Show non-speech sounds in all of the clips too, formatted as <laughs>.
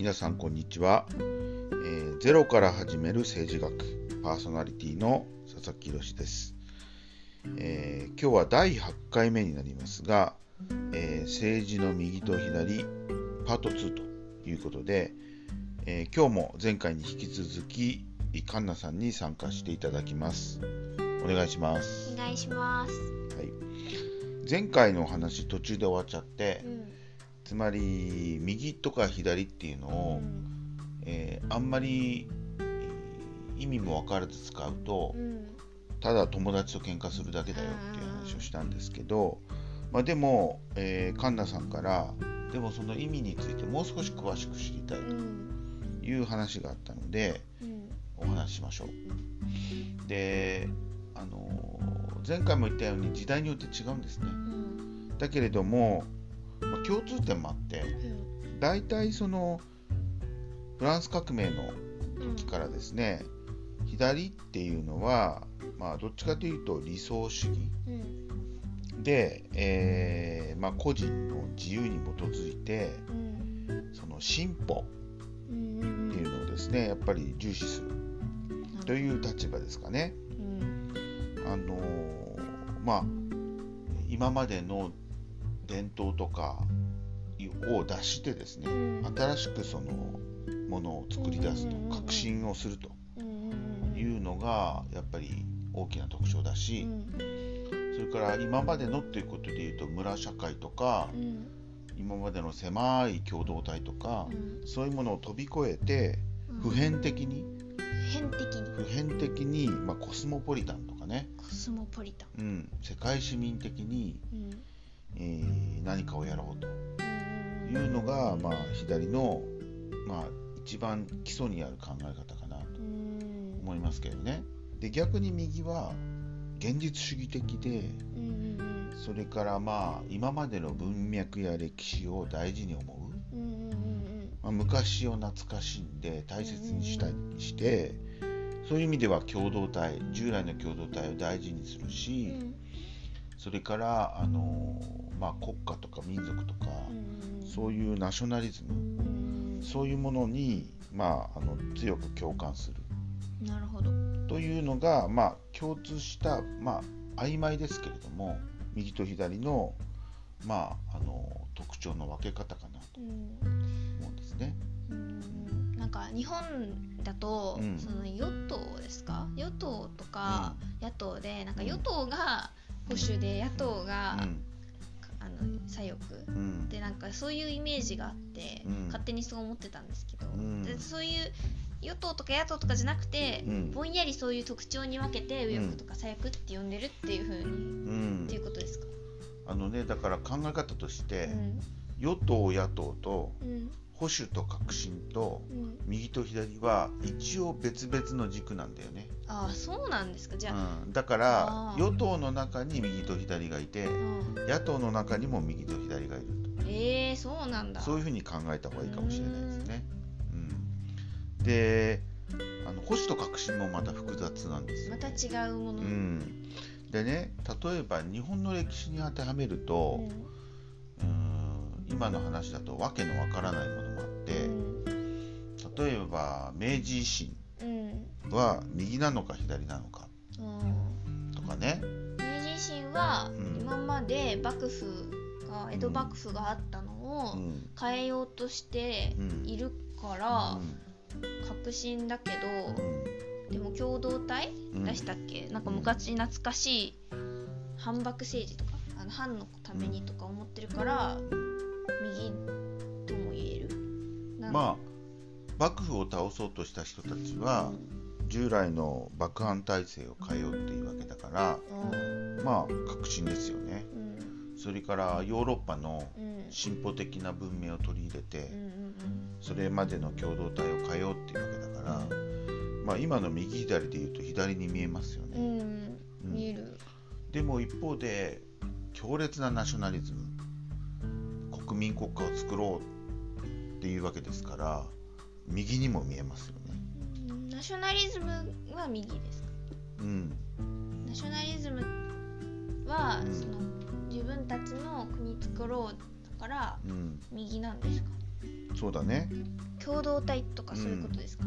皆さんこんにちは、えーゼロから始める政治学パーソナリティの佐々木宏です、えー今日は第8回目になりますが、えー政治の右と左パート2ということで、えー今日も前回に引き続きカンナさんに参加していただきます。お願いします。お願いします。はい、前回のお話途中で終わっちゃって、うん。つまり右とか左っていうのを、えーあんまりえー意味も分からず使うとうん。ただ友達と喧嘩するだけだよっていう話をしたんですけど、まあ、でも、えー、カンナさんからでもその意味についてもう少し詳しく知りたいうん。という話があったのでうん。お話ししましょう。であのー前回も言ったように時代によって違うんですね。うん。だけれども、まあ、共通点もあって大体そのフランス革命のうん。時からですね、左っていうのは、まあ、どっちかというと理想主義うん。で、えーまあ、個人の自由に基づいてうん。その進歩うん。っていうのをですねやっぱり重視するという立場ですかね。うん。あのーまあ今までの伝統とかを出してですねうん。新しくそのものを作り出すとうん革新をするとうん。いうのがやっぱり大きな特徴だうしん。それから今までのっていうことでいうと村社会とかうん。今までの狭い共同体とかうん。そういうものを飛び越えて普遍的に普遍的に。普遍的に、まあ、コスモポリタンとかね、コスモポリタン。うん、世界市民的に、うん。えー何かをやろうとうん。いうのが、まあ、左の、まあ、一番基礎にある考え方かなとうん。思いますけどね。で逆に右は現実主義的でうん。それからまあ今までの文脈や歴史を大事に思う。まあ、昔を懐かしんで大切にしたいしてそういう意味では共同体従来の共同体を大事にするし、それからあの、まあ、国家とか民族とか、そういうナショナリズムうん。そういうものに、まあ、あの強く共感するなるほど。というのが、まあ、共通した、まあ、曖昧ですけれども右と左の,、まあ、あの特徴の分け方かなとうん。思うんですね。うんなんか日本だと、うんその与党ですか？与党とか野党でなんか与党が保守で野党が、うん左翼。うん。でなんかそういうイメージがあって、うん。勝手にそう思ってたんですけど、うん。でそういう与党とか野党とかじゃなくて、うん。ぼんやりそういう特徴に分けて右翼とか左翼って呼んでるっていう風に、うん。っていうことですか、あのねだから考え方として、うん。与党野党とうん保守と革新とうん、右と左は一応別々の軸なんだよね。ああそうなんですか。じゃあ、うん、だから与党の中に右と左がいてうん。野党の中にも右と左がいるえー、そうなんだ。とそういうふうに考えた方がいいかもしれないですね。うん、であの保守と革新もまた複雑なんですよ、まね。た違うもの、うん、でね例えば日本の歴史に当てはめると、うん今の話だと訳のわからないものもあって例えば明治維新は右なのか左なのかうん。とかね。明治維新はうん。今まで幕府が江戸幕府があったのをうん。変えようとしてうん。いるからうん。革新だけうどん。でも共同体？うん。出したっけ？なんか昔懐かしい反幕政治とかあの藩のためにとか思ってるから右とも言える？まあ幕府を倒そうとした人たちは従来の幕藩体制を変えようっていうわけだからうん。まあ革新ですよね。うん。それからヨーロッパのうん。進歩的な文明を取り入れてそれまでの共同体を変えようっていうわけだからまあ今の右左で言うと左に見えますよね。見える。でも一方で強烈なナショナリズム国民国家を作ろうっていうわけですから右にも見えますよね。うんナショナリズムは右ですか？うん。ナショナリズムは、うん。その自分たちの国作ろうだからうん。右なんですか？そうだね。共同体とかそういうことですか、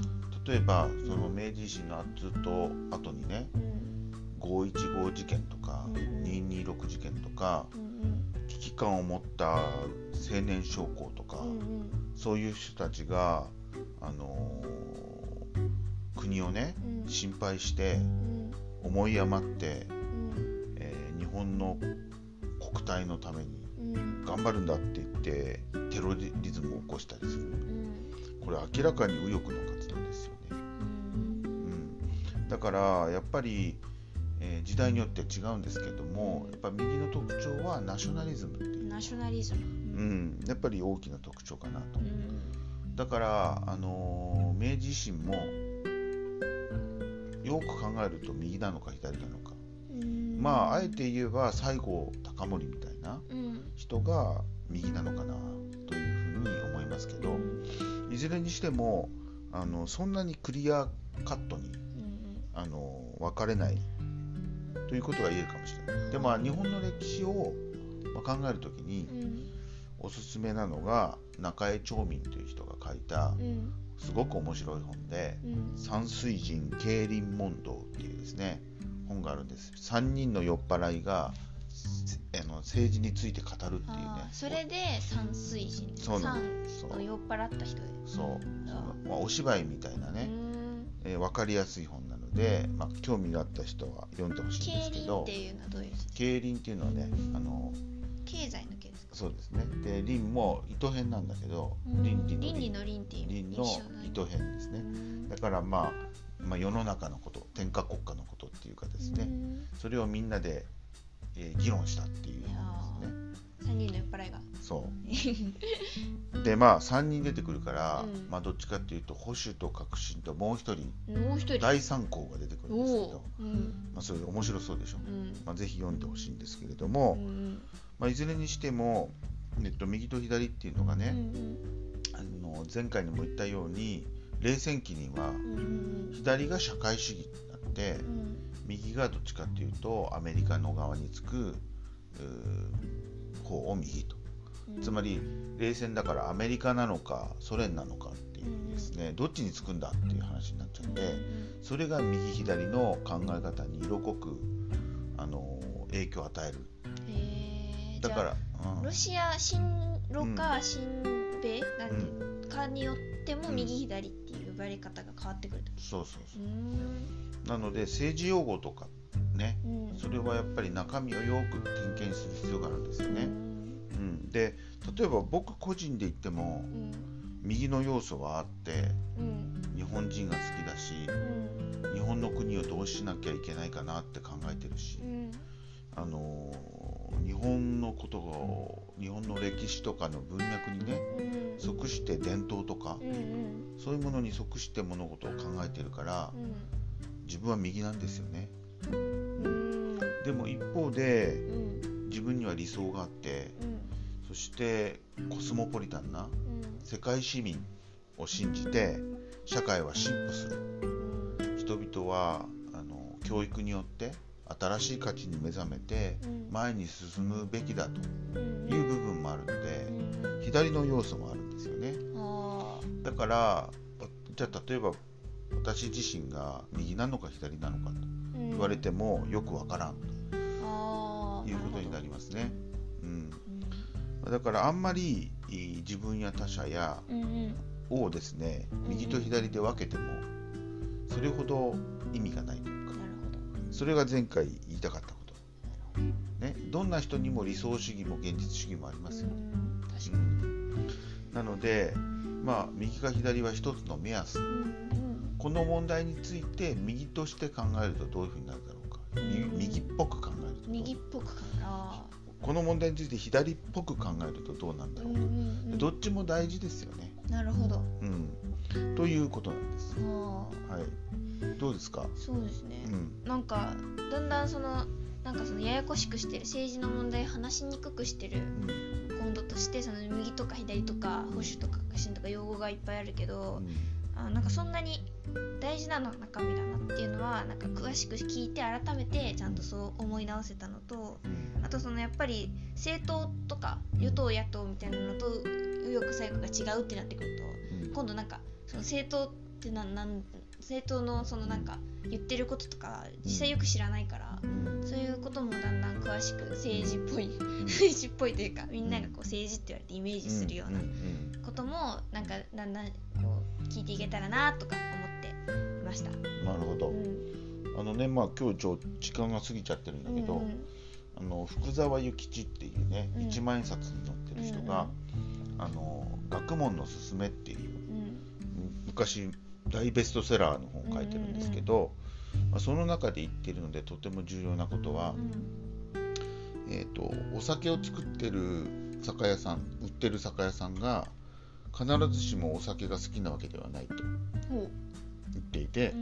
例えばその明治維新のずっと後にねうん。515事件とかうん。226事件とかうん危機感を持った青年将校とか、うんうん。そういう人たちが、あのー国をねうん。心配してうん。思い余って、うん。えー日本の国体のためにうん。頑張るんだって言ってテロリズムを起こしたりする。うん。これ明らかに右翼の活動ですよね、うん。うん、だからやっぱり、えー時代によって違うんですけどもやっぱ右の特徴はナショナリズムっていう、ナショナリズム。うん、やっぱり大きな特徴かなと。うん。だから、あのー明治維新もよく考えると右なのか左なのか、うん。まああえて言えば西郷隆盛みたいなうん。人が右なのかなというふうに思いますけどいずれにしてもあのそんなにクリアカットにうん。あの分かれないということが言えるかもしれない。でまあ日本の歴史を、まあ、考えるときにうん。おすすめなのが中江長民という人が書いたうん。すごく面白い本でうん「山水人競輪問答」っていうですね本があるんです。3人の酔っ払いがせあの政治について語るっていうね。それで山水人そうな山の。そう。の酔っ払った人。でそうまあ、お芝居みたいなね、うんえー分かりやすい本なので、まあ、興味があった人は読んでほしいんです競輪けどっていうのはどういう字競輪っていうのはねあの経済の経ですか？そうですね。で輪も糸編なんだけど倫理のの倫っていう輪の糸編ですね。うんだから、まあ、まあ世の中のこと天下国家のことっていうかですね。うん。それをみんなで、えー議論したっていういや本ですねー三人の酔っ払いが。そう。<laughs> でまあ3人出てくるから、うん。まあどっちかっていうと保守と革新ともう一人もう一人。第三項が出てくるんですけおどお、うん。まあ、それ面白そうでしょ、うん。まあ、ぜひ読んでほしいんですけれども、うんまあ、いずれにしても、えっと、右と左っていうのがうんね、あの前回にも言ったように冷戦期には左が社会主義になってうん。右がどっちかっていうとアメリカの側につくうー方を右と。うん。つまり冷戦だからアメリカなのかソ連なのかっていうですねどっちにつくんだっていう話になっちゃうんでそれが右左の考え方に色濃くあの影響を与える。だからうん。ロシア親ロか親米？なんていうかによってもうん右左っていう呼ばれ方が変わってくると。そうそうそう。うん。なので政治用語とかね。うん。それはやっぱり中身をよく点検する必要があるんですよね。うん。うん、で例えば僕個人で言ってもうん。右の要素はあってうん。日本人が好きだしうん。日本の国をどうしなきゃいけないかなって考えてるし、うん。あのー日本のことを日本の歴史とかの文脈にねうん。即して伝統とかそういうものに即して物事を考えてるから自分は右なんですよねでも一方でうん。自分には理想があってうん。そしてコスモポリタンなうん。世界市民を信じて社会は進歩する。うん。人々はあの教育によって新しい価値に目覚めてうん。前に進むべきだとうん。いう部分もあるのでうん左の要素もあるんですよね。あだからじゃあ例えば私自身が右なのか左なのかとー言われてもよくわからんということになるりますね、うん、だからあんまり自分や他者やをですね。右と左で分けてもそれほど意味がないというか。それが前回言いたかったこと、ね、どんな人にも理想主義も現実主義もありますよ、うん確うん。なのでまあ右か左は一つの目安。この問題について右として考えるとどういうふうになるだろうか。右右っぽく考え右っぽくかなこの問題について左っぽく考えるとどうなんだろう。か、うんうんうん。どっちも大事ですよね、なるほど。うん、ということなんです。あはい。どうですか？ーそうですね。うん。なんかだんだんそのなんかそのややこしくしてる政治の問題話しにくくしてるうん。今度としてその右とか左とか保守とか革新とか用語がいっぱいあるけど、あなんかそんなに大事なのは中身だなっていうのはなんか詳しく聞いて改めてちゃんとそう思い直せたのとうん。あとそのやっぱり政党とか与党野党みたいなのと右翼左翼が違うってなってくると今度なんかその政党ってなんなん政党のそのなんか言ってることとか実際よく知らないから、そういうこともだんだん詳しく政治っぽい、政治っぽいというかみんながこう政治って言われてイメージするようなこともなんかだんだんこう聞いていけたらなとか思っていました。なるほど、うん。あのねまあ今日ちょ時間が過ぎちゃってるんだけど、うん。うんあの福沢諭吉っていうね、うん。一万円札に載ってる人が、あの学問のすすめっていううん。昔大ベストセラーの本を書いてるんですけど、まあ、その中で言ってるのでとても重要なことはう、ん。えー、とお酒を作ってる酒屋さん売ってる酒屋さんが必ずしもお酒が好きなわけではないと。ほ言っていて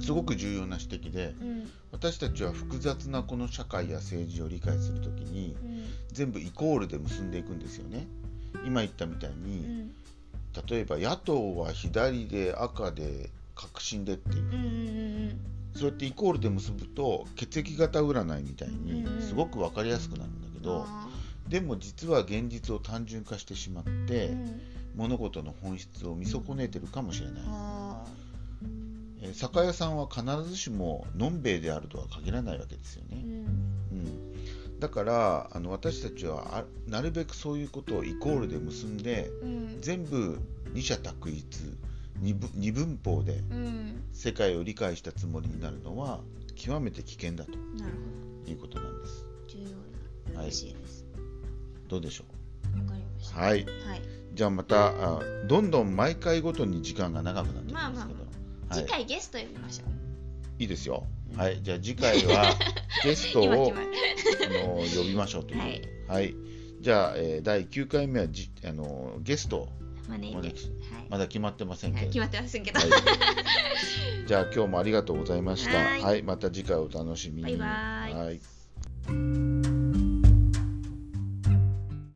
すごく重要な指摘でうん。私たちは複雑なこの社会や政治を理解するときにうん。全部イコールで結んでいくんですよね。今言ったみたいに、例えば野党は左で赤で革新でっていう。そうやってイコールで結ぶと血液型占いみたいにすごく分かりやすくなるんだけど、あでも実は現実を単純化してしまって、物事の本質を見損ねてるかもしれない、あえー酒屋さんは必ずしものんべえであるとは限らないわけですよね、ーうん。うん、だからあの私たちはあなるべくそういうことをイコールで結んでうん。全部二者択一二分法でうん。世界を理解したつもりになるのは極めて危険だということなんです。ど重要なはい。どうでしょわかりました。うはい。はい。じゃあまたあどんどん毎回ごとに時間が長くなってきますけど、まあまあ次、回ゲスト呼びましょう。いいですよ。はい。じゃあ次回は <laughs> ゲストを今あの呼びましょうということで。はい、じゃあ、えー第9回目はじあのゲスト。を招いて。招きはい。まだ決まってませんけれど。はい決まってませんけど。はい、<laughs> じゃあ今日もありがとうございました。はい。はい、また次回お楽しみに。バイバイ。はい